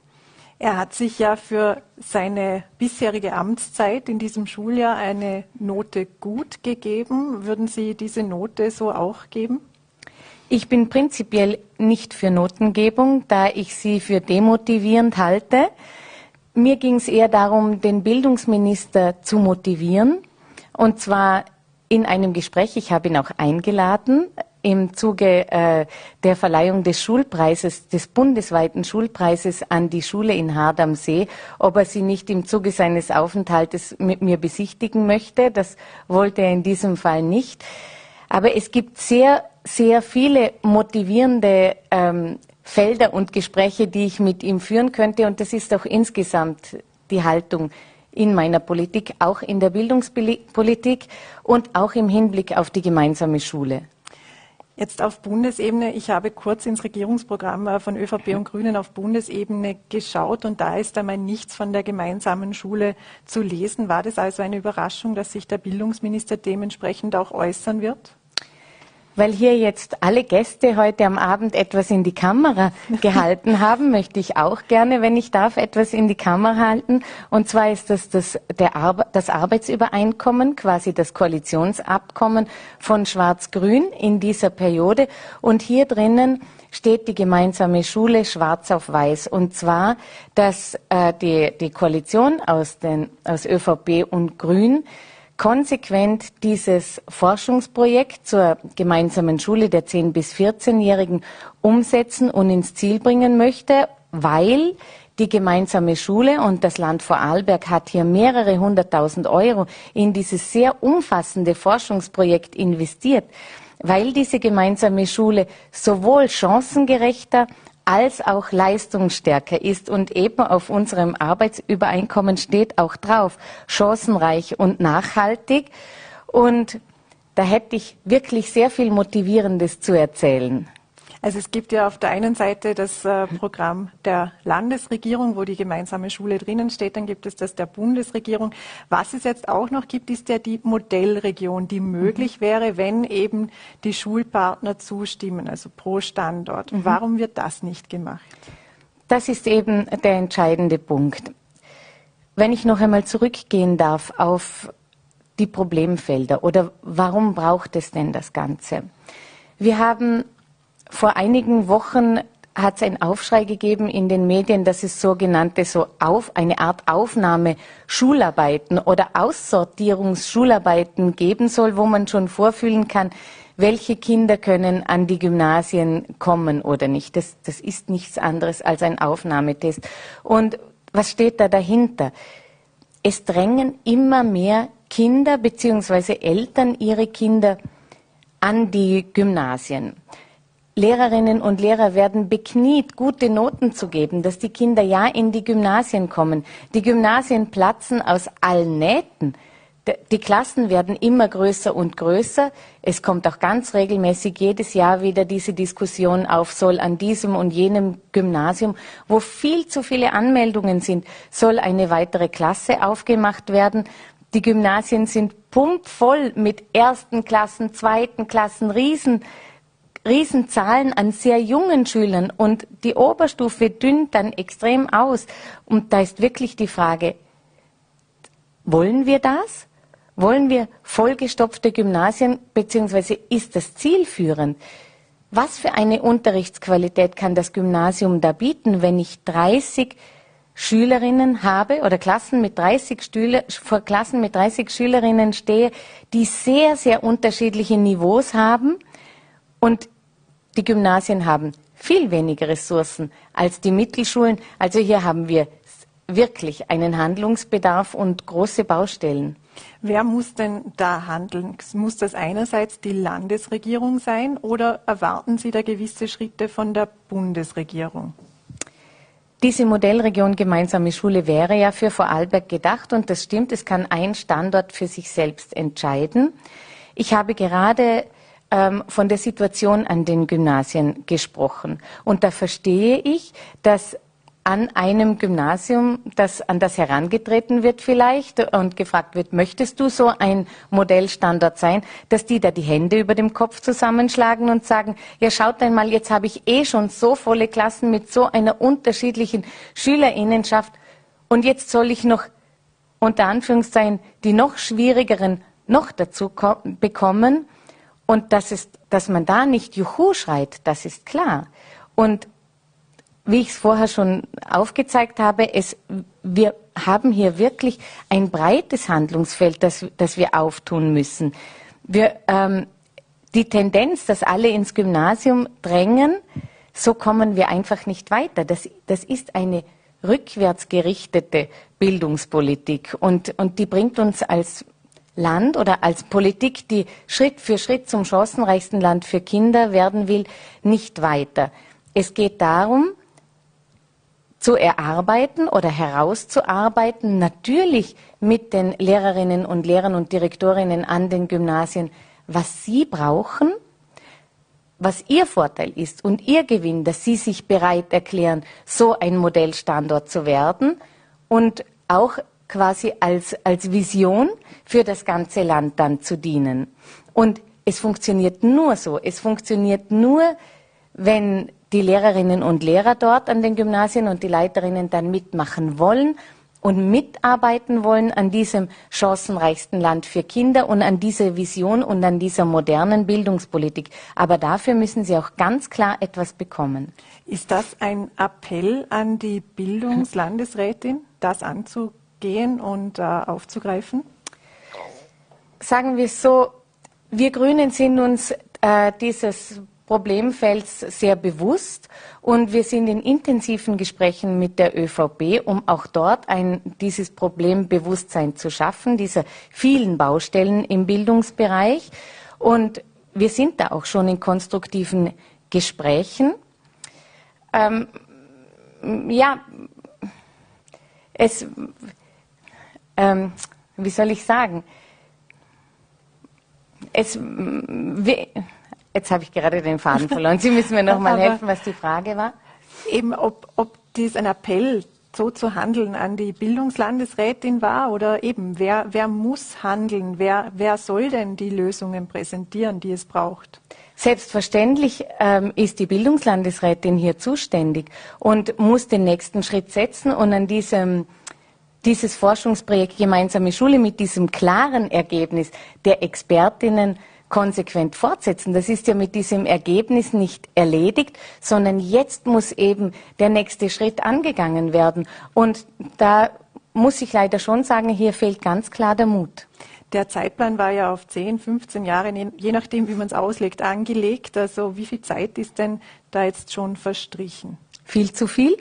Er hat sich ja für seine bisherige Amtszeit in diesem Schuljahr eine Note gut gegeben. Würden Sie diese Note so auch geben? Ich bin prinzipiell nicht für Notengebung, da ich sie für demotivierend halte. Mir ging es eher darum, den Bildungsminister zu motivieren. Und zwar in einem Gespräch, ich habe ihn auch eingeladen, im Zuge äh, der Verleihung des Schulpreises, des bundesweiten Schulpreises an die Schule in Hard am See, ob er sie nicht im Zuge seines Aufenthaltes mit mir besichtigen möchte. Das wollte er in diesem Fall nicht. Aber es gibt sehr, sehr viele motivierende ähm, Felder und Gespräche, die ich mit ihm führen könnte. Und das ist auch insgesamt die Haltung in meiner Politik, auch in der Bildungspolitik und auch im Hinblick auf die gemeinsame Schule. Jetzt auf Bundesebene, ich habe kurz ins Regierungsprogramm äh, von ÖVP und Grünen auf Bundesebene geschaut und da ist einmal nichts von der gemeinsamen Schule zu lesen. War das also eine Überraschung, dass sich der Bildungsminister dementsprechend auch äußern wird? Weil hier jetzt alle Gäste heute am Abend etwas in die Kamera gehalten haben, möchte ich auch gerne, wenn ich darf, etwas in die Kamera halten. Und zwar ist das das, der Ar das Arbeitsübereinkommen, quasi das Koalitionsabkommen von Schwarz-Grün in dieser Periode. Und hier drinnen steht die gemeinsame Schule schwarz auf weiß. Und zwar, dass äh, die, die Koalition aus, den, aus ÖVP und Grün konsequent dieses Forschungsprojekt zur gemeinsamen Schule der 10- bis 14-Jährigen umsetzen und ins Ziel bringen möchte, weil die gemeinsame Schule und das Land Vorarlberg hat hier mehrere hunderttausend Euro in dieses sehr umfassende Forschungsprojekt investiert, weil diese gemeinsame Schule sowohl chancengerechter als auch leistungsstärker ist. Und eben auf unserem Arbeitsübereinkommen steht auch drauf, chancenreich und nachhaltig. Und da hätte ich wirklich sehr viel Motivierendes zu erzählen. Also es gibt ja auf der einen Seite das äh, Programm der Landesregierung, wo die gemeinsame Schule drinnen steht, dann gibt es das der Bundesregierung. Was es jetzt auch noch gibt, ist ja die Modellregion, die möglich mhm. wäre, wenn eben die Schulpartner zustimmen, also pro Standort. Mhm. Warum wird das nicht gemacht? Das ist eben der entscheidende Punkt. Wenn ich noch einmal zurückgehen darf auf die Problemfelder oder warum braucht es denn das Ganze? Wir haben vor einigen Wochen hat es einen Aufschrei gegeben in den Medien, dass es sogenannte so auf, eine Art Aufnahme Schularbeiten oder Aussortierungsschularbeiten geben soll, wo man schon vorfühlen kann, welche Kinder können an die Gymnasien kommen oder nicht. Das, das ist nichts anderes als ein Aufnahmetest. Und was steht da dahinter? Es drängen immer mehr Kinder bzw. Eltern ihre Kinder an die Gymnasien. Lehrerinnen und Lehrer werden bekniet, gute Noten zu geben, dass die Kinder ja in die Gymnasien kommen. Die Gymnasien platzen aus allen Nähten. Die Klassen werden immer größer und größer. Es kommt auch ganz regelmäßig jedes Jahr wieder diese Diskussion auf, soll an diesem und jenem Gymnasium, wo viel zu viele Anmeldungen sind, soll eine weitere Klasse aufgemacht werden. Die Gymnasien sind pumpvoll mit ersten Klassen, zweiten Klassen, Riesen. Riesenzahlen an sehr jungen Schülern und die Oberstufe dünnt dann extrem aus. Und da ist wirklich die Frage, wollen wir das? Wollen wir vollgestopfte Gymnasien, beziehungsweise ist das zielführend? Was für eine Unterrichtsqualität kann das Gymnasium da bieten, wenn ich 30 Schülerinnen habe oder Klassen mit 30 Stühle, vor Klassen mit 30 Schülerinnen stehe, die sehr, sehr unterschiedliche Niveaus haben? Und die Gymnasien haben viel weniger Ressourcen als die Mittelschulen. Also hier haben wir wirklich einen Handlungsbedarf und große Baustellen. Wer muss denn da handeln? Muss das einerseits die Landesregierung sein oder erwarten Sie da gewisse Schritte von der Bundesregierung? Diese Modellregion gemeinsame Schule wäre ja für Vorarlberg gedacht und das stimmt, es kann ein Standort für sich selbst entscheiden. Ich habe gerade ähm, von der Situation an den Gymnasien gesprochen. Und da verstehe ich, dass an einem Gymnasium, das an das herangetreten wird vielleicht und gefragt wird, möchtest du so ein Modellstandort sein, dass die da die Hände über dem Kopf zusammenschlagen und sagen, ja schaut einmal, jetzt habe ich eh schon so volle Klassen mit so einer unterschiedlichen Schülerinnenschaft und jetzt soll ich noch unter Anführungszeichen die noch schwierigeren noch dazu bekommen und das ist, dass man da nicht Juhu schreit, das ist klar. Und wie ich es vorher schon aufgezeigt habe, es, wir haben hier wirklich ein breites Handlungsfeld, das, das wir auftun müssen. Wir, ähm, die Tendenz, dass alle ins Gymnasium drängen, so kommen wir einfach nicht weiter. Das, das ist eine rückwärtsgerichtete Bildungspolitik und, und die bringt uns als Land oder als Politik, die Schritt für Schritt zum chancenreichsten Land für Kinder werden will, nicht weiter. Es geht darum, zu erarbeiten oder herauszuarbeiten, natürlich mit den Lehrerinnen und Lehrern und Direktorinnen an den Gymnasien, was sie brauchen, was ihr Vorteil ist und ihr Gewinn, dass sie sich bereit erklären, so ein Modellstandort zu werden und auch quasi als, als Vision für das ganze Land dann zu dienen. Und es funktioniert nur so. Es funktioniert nur, wenn die Lehrerinnen und Lehrer dort an den Gymnasien und die Leiterinnen dann mitmachen wollen und mitarbeiten wollen an diesem chancenreichsten Land für Kinder und an dieser Vision und an dieser modernen Bildungspolitik. Aber dafür müssen sie auch ganz klar etwas bekommen. Ist das ein Appell an die Bildungslandesrätin, das anzugehen und äh, aufzugreifen? Sagen wir so, wir Grünen sind uns äh, dieses Problemfelds sehr bewusst und wir sind in intensiven Gesprächen mit der ÖVP, um auch dort ein, dieses Problembewusstsein zu schaffen, dieser vielen Baustellen im Bildungsbereich. Und wir sind da auch schon in konstruktiven Gesprächen. Ähm, ja, es, ähm, wie soll ich sagen, es, wir, Jetzt habe ich gerade den Faden verloren. Sie müssen mir noch mal helfen, was die Frage war. Eben, ob, ob dies ein Appell so zu handeln an die Bildungslandesrätin war oder eben, wer, wer muss handeln? Wer, wer soll denn die Lösungen präsentieren, die es braucht? Selbstverständlich ähm, ist die Bildungslandesrätin hier zuständig und muss den nächsten Schritt setzen und an diesem dieses Forschungsprojekt Gemeinsame Schule mit diesem klaren Ergebnis der Expertinnen konsequent fortsetzen. Das ist ja mit diesem Ergebnis nicht erledigt, sondern jetzt muss eben der nächste Schritt angegangen werden. Und da muss ich leider schon sagen, hier fehlt ganz klar der Mut. Der Zeitplan war ja auf 10, 15 Jahre, je nachdem, wie man es auslegt, angelegt. Also wie viel Zeit ist denn da jetzt schon verstrichen? Viel zu viel.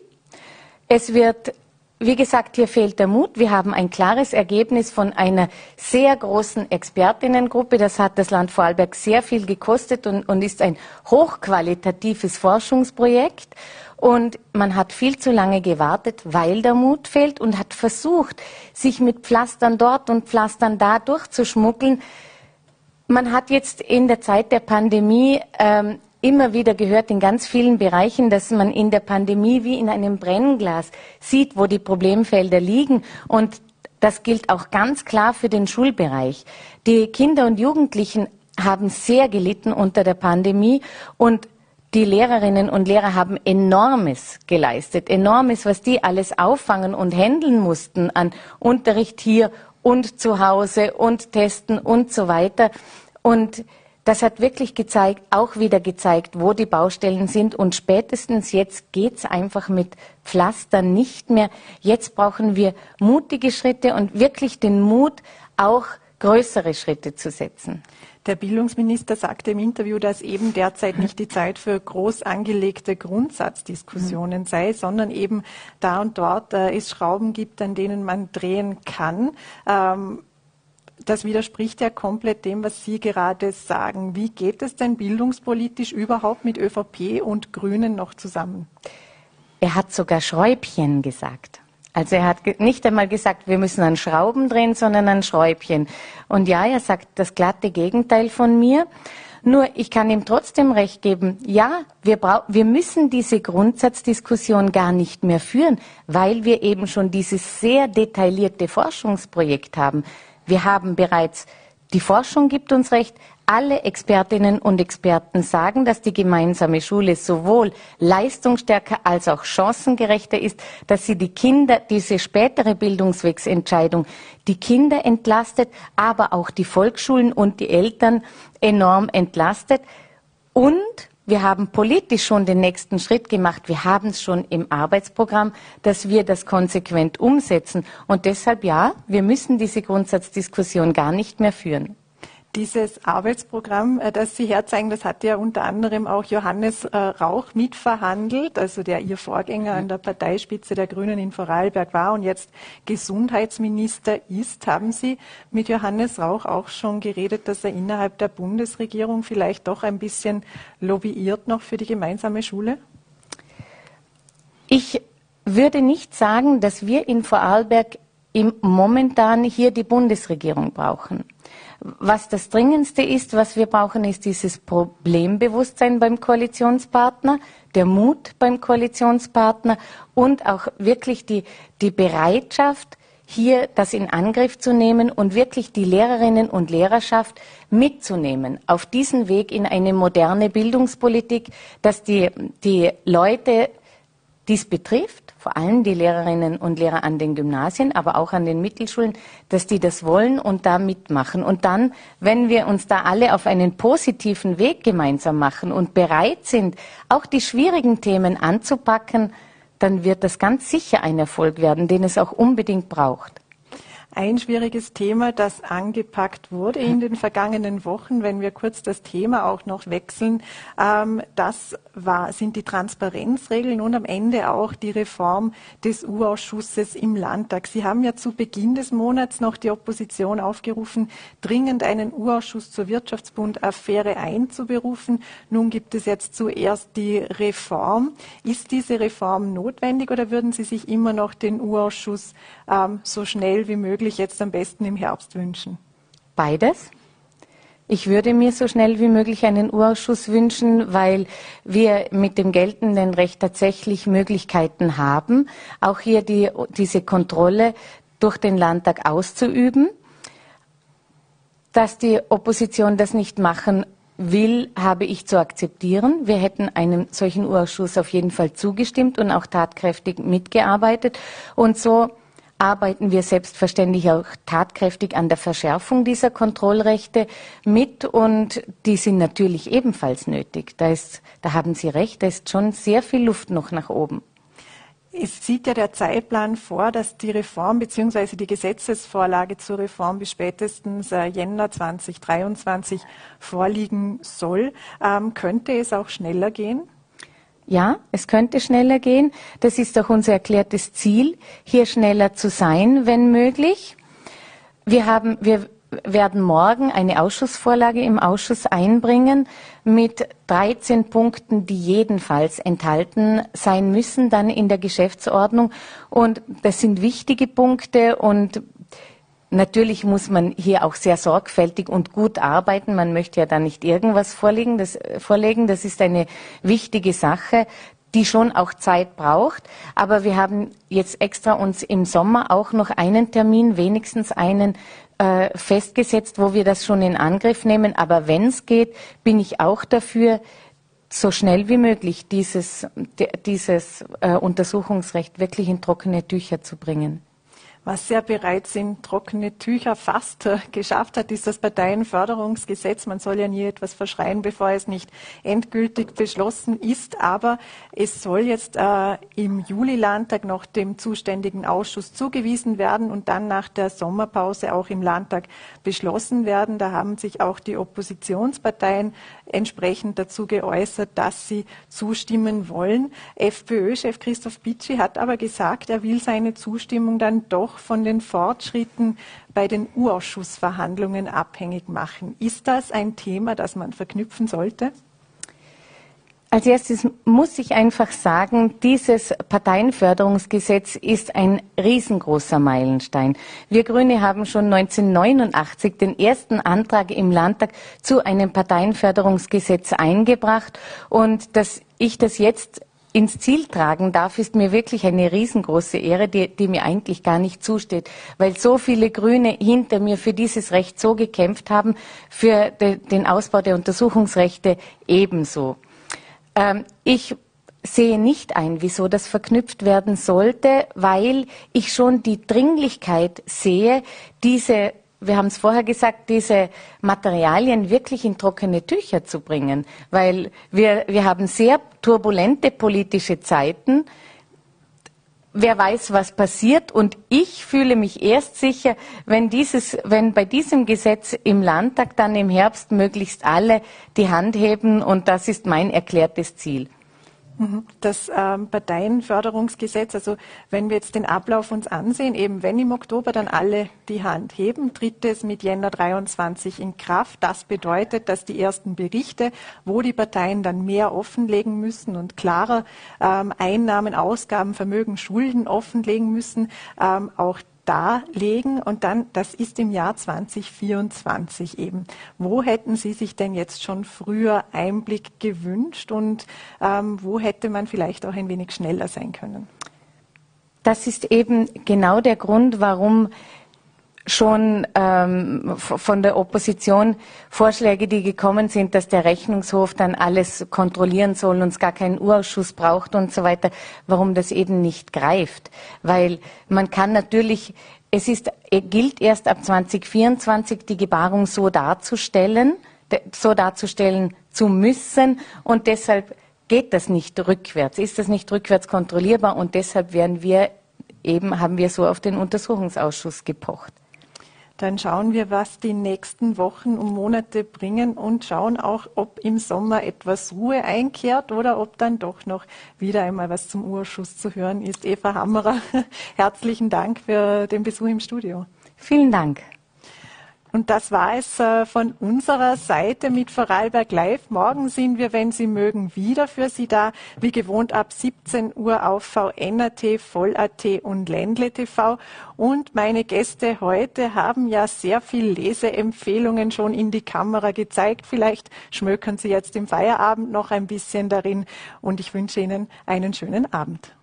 Es wird wie gesagt, hier fehlt der Mut. Wir haben ein klares Ergebnis von einer sehr großen Expertinnengruppe. Das hat das Land Vorarlberg sehr viel gekostet und, und ist ein hochqualitatives Forschungsprojekt. Und man hat viel zu lange gewartet, weil der Mut fehlt und hat versucht, sich mit Pflastern dort und Pflastern da durchzuschmuggeln. Man hat jetzt in der Zeit der Pandemie ähm, immer wieder gehört in ganz vielen Bereichen, dass man in der Pandemie wie in einem Brennglas sieht, wo die Problemfelder liegen. Und das gilt auch ganz klar für den Schulbereich. Die Kinder und Jugendlichen haben sehr gelitten unter der Pandemie und die Lehrerinnen und Lehrer haben enormes geleistet, enormes, was die alles auffangen und handeln mussten an Unterricht hier und zu Hause und testen und so weiter. Und das hat wirklich gezeigt, auch wieder gezeigt, wo die Baustellen sind. Und spätestens jetzt geht's einfach mit Pflastern nicht mehr. Jetzt brauchen wir mutige Schritte und wirklich den Mut, auch größere Schritte zu setzen. Der Bildungsminister sagte im Interview, dass eben derzeit nicht die Zeit für groß angelegte Grundsatzdiskussionen sei, sondern eben da und dort äh, es Schrauben gibt, an denen man drehen kann. Ähm, das widerspricht ja komplett dem, was Sie gerade sagen. Wie geht es denn bildungspolitisch überhaupt mit ÖVP und Grünen noch zusammen? Er hat sogar Schräubchen gesagt. Also er hat nicht einmal gesagt, wir müssen an Schrauben drehen, sondern an Schräubchen. Und ja, er sagt das glatte Gegenteil von mir. Nur ich kann ihm trotzdem recht geben, ja, wir, wir müssen diese Grundsatzdiskussion gar nicht mehr führen, weil wir eben schon dieses sehr detaillierte Forschungsprojekt haben. Wir haben bereits, die Forschung gibt uns recht, alle Expertinnen und Experten sagen, dass die gemeinsame Schule sowohl leistungsstärker als auch chancengerechter ist, dass sie die Kinder, diese spätere Bildungswegsentscheidung, die Kinder entlastet, aber auch die Volksschulen und die Eltern enorm entlastet. Und wir haben politisch schon den nächsten Schritt gemacht. Wir haben es schon im Arbeitsprogramm, dass wir das konsequent umsetzen. Und deshalb ja, wir müssen diese Grundsatzdiskussion gar nicht mehr führen. Dieses Arbeitsprogramm, äh, das Sie herzeigen, das hat ja unter anderem auch Johannes äh, Rauch mitverhandelt, also der Ihr Vorgänger an der Parteispitze der Grünen in Vorarlberg war und jetzt Gesundheitsminister ist. Haben Sie mit Johannes Rauch auch schon geredet, dass er innerhalb der Bundesregierung vielleicht doch ein bisschen lobbyiert noch für die gemeinsame Schule? Ich würde nicht sagen, dass wir in Vorarlberg im momentan hier die Bundesregierung brauchen. Was das Dringendste ist, was wir brauchen, ist dieses Problembewusstsein beim Koalitionspartner, der Mut beim Koalitionspartner und auch wirklich die, die Bereitschaft, hier das in Angriff zu nehmen und wirklich die Lehrerinnen und Lehrerschaft mitzunehmen auf diesen Weg in eine moderne Bildungspolitik, dass die, die Leute dies betrifft, vor allem die Lehrerinnen und Lehrer an den Gymnasien, aber auch an den Mittelschulen, dass die das wollen und da mitmachen. Und dann, wenn wir uns da alle auf einen positiven Weg gemeinsam machen und bereit sind, auch die schwierigen Themen anzupacken, dann wird das ganz sicher ein Erfolg werden, den es auch unbedingt braucht ein schwieriges Thema, das angepackt wurde in den vergangenen Wochen, wenn wir kurz das Thema auch noch wechseln. Ähm, das war, sind die Transparenzregeln und am Ende auch die Reform des U-Ausschusses im Landtag. Sie haben ja zu Beginn des Monats noch die Opposition aufgerufen, dringend einen U-Ausschuss zur Wirtschaftsbund-Affäre einzuberufen. Nun gibt es jetzt zuerst die Reform. Ist diese Reform notwendig oder würden Sie sich immer noch den U-Ausschuss ähm, so schnell wie möglich jetzt am besten im Herbst wünschen? Beides. Ich würde mir so schnell wie möglich einen Urausschuss wünschen, weil wir mit dem geltenden Recht tatsächlich Möglichkeiten haben, auch hier die, diese Kontrolle durch den Landtag auszuüben. Dass die Opposition das nicht machen will, habe ich zu akzeptieren. Wir hätten einem solchen Urausschuss auf jeden Fall zugestimmt und auch tatkräftig mitgearbeitet. Und so arbeiten wir selbstverständlich auch tatkräftig an der Verschärfung dieser Kontrollrechte mit und die sind natürlich ebenfalls nötig. Da, ist, da haben Sie recht, da ist schon sehr viel Luft noch nach oben. Es sieht ja der Zeitplan vor, dass die Reform bzw. die Gesetzesvorlage zur Reform bis spätestens äh, Jänner 2023 vorliegen soll. Ähm, könnte es auch schneller gehen? Ja, es könnte schneller gehen. Das ist auch unser erklärtes Ziel, hier schneller zu sein, wenn möglich. Wir haben, wir werden morgen eine Ausschussvorlage im Ausschuss einbringen mit 13 Punkten, die jedenfalls enthalten sein müssen, dann in der Geschäftsordnung. Und das sind wichtige Punkte und Natürlich muss man hier auch sehr sorgfältig und gut arbeiten. Man möchte ja da nicht irgendwas vorlegen. Das, äh, vorlegen. das ist eine wichtige Sache, die schon auch Zeit braucht. Aber wir haben jetzt extra uns im Sommer auch noch einen Termin, wenigstens einen, äh, festgesetzt, wo wir das schon in Angriff nehmen. Aber wenn es geht, bin ich auch dafür, so schnell wie möglich dieses, dieses äh, Untersuchungsrecht wirklich in trockene Tücher zu bringen. Was ja bereits in trockene Tücher fast äh, geschafft hat, ist das Parteienförderungsgesetz. Man soll ja nie etwas verschreien, bevor es nicht endgültig beschlossen ist. Aber es soll jetzt äh, im Juli-Landtag noch dem zuständigen Ausschuss zugewiesen werden und dann nach der Sommerpause auch im Landtag beschlossen werden. Da haben sich auch die Oppositionsparteien entsprechend dazu geäußert, dass sie zustimmen wollen. FPÖ-Chef Christoph Bitschi hat aber gesagt, er will seine Zustimmung dann doch auch von den Fortschritten bei den U-Ausschussverhandlungen abhängig machen. Ist das ein Thema, das man verknüpfen sollte? Als erstes muss ich einfach sagen, dieses Parteienförderungsgesetz ist ein riesengroßer Meilenstein. Wir Grüne haben schon 1989 den ersten Antrag im Landtag zu einem Parteienförderungsgesetz eingebracht und dass ich das jetzt ins Ziel tragen darf, ist mir wirklich eine riesengroße Ehre, die, die, mir eigentlich gar nicht zusteht, weil so viele Grüne hinter mir für dieses Recht so gekämpft haben, für de, den Ausbau der Untersuchungsrechte ebenso. Ähm, ich sehe nicht ein, wieso das verknüpft werden sollte, weil ich schon die Dringlichkeit sehe, diese wir haben es vorher gesagt, diese Materialien wirklich in trockene Tücher zu bringen, weil wir, wir haben sehr turbulente politische Zeiten. wer weiß, was passiert. Und ich fühle mich erst sicher, wenn dieses, wenn bei diesem Gesetz im Landtag dann im Herbst möglichst alle die Hand heben. Und das ist mein erklärtes Ziel. Mhm. Das ähm, Parteienförderungsgesetz, also wenn wir jetzt den Ablauf uns ansehen, eben wenn im Oktober dann alle die Hand heben, tritt es mit Jänner 23 in Kraft. Das bedeutet, dass die ersten Berichte, wo die Parteien dann mehr offenlegen müssen und klarer ähm, Einnahmen, Ausgaben, Vermögen, Schulden offenlegen müssen, ähm, auch darlegen und dann, das ist im Jahr 2024 eben. Wo hätten Sie sich denn jetzt schon früher Einblick gewünscht und ähm, wo hätte man vielleicht auch ein wenig schneller sein können? Das ist eben genau der Grund, warum schon ähm, von der Opposition Vorschläge, die gekommen sind, dass der Rechnungshof dann alles kontrollieren soll und es gar keinen Urausschuss braucht und so weiter, warum das eben nicht greift. Weil man kann natürlich, es ist, gilt erst ab 2024 die Gebarung so darzustellen, so darzustellen zu müssen und deshalb geht das nicht rückwärts, ist das nicht rückwärts kontrollierbar und deshalb werden wir eben, haben wir so auf den Untersuchungsausschuss gepocht. Dann schauen wir, was die nächsten Wochen und Monate bringen und schauen auch, ob im Sommer etwas Ruhe einkehrt oder ob dann doch noch wieder einmal was zum Urschuss zu hören ist. Eva Hammerer, herzlichen Dank für den Besuch im Studio. Vielen Dank. Und das war es äh, von unserer Seite mit Vorarlberg Live. Morgen sind wir, wenn Sie mögen, wieder für Sie da. Wie gewohnt ab 17 Uhr auf VNRT, Voll.at und Ländle TV. Und meine Gäste heute haben ja sehr viel Leseempfehlungen schon in die Kamera gezeigt. Vielleicht schmökern Sie jetzt im Feierabend noch ein bisschen darin. Und ich wünsche Ihnen einen schönen Abend.